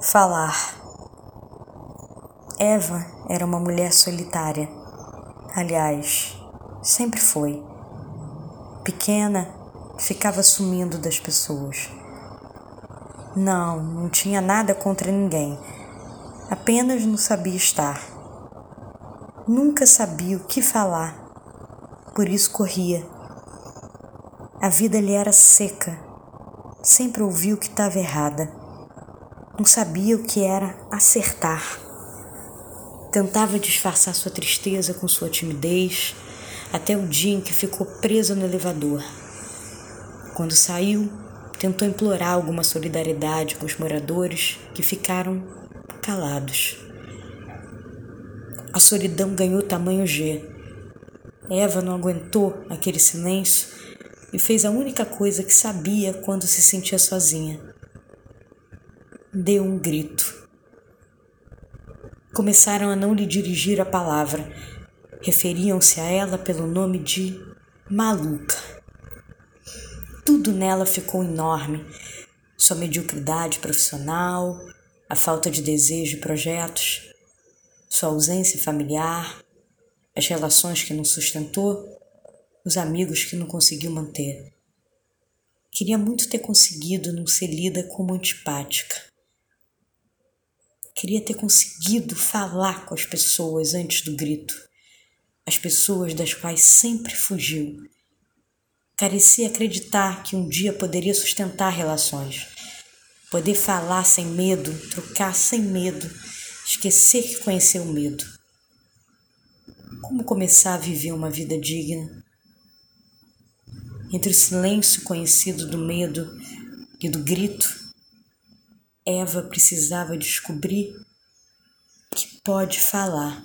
Falar. Eva era uma mulher solitária. Aliás, sempre foi. Pequena, ficava sumindo das pessoas. Não, não tinha nada contra ninguém. Apenas não sabia estar. Nunca sabia o que falar. Por isso corria. A vida lhe era seca. Sempre ouviu que estava errada não sabia o que era acertar. Tentava disfarçar sua tristeza com sua timidez, até o dia em que ficou presa no elevador. Quando saiu, tentou implorar alguma solidariedade com os moradores que ficaram calados. A solidão ganhou tamanho G. Eva não aguentou aquele silêncio e fez a única coisa que sabia quando se sentia sozinha deu um grito. Começaram a não lhe dirigir a palavra, referiam-se a ela pelo nome de maluca. Tudo nela ficou enorme: sua mediocridade profissional, a falta de desejo e projetos, sua ausência familiar, as relações que não sustentou, os amigos que não conseguiu manter. Queria muito ter conseguido não ser lida como antipática. Queria ter conseguido falar com as pessoas antes do grito, as pessoas das quais sempre fugiu. Carecia acreditar que um dia poderia sustentar relações, poder falar sem medo, trocar sem medo, esquecer que conheceu o medo. Como começar a viver uma vida digna? Entre o silêncio conhecido do medo e do grito, Eva precisava descobrir que pode falar.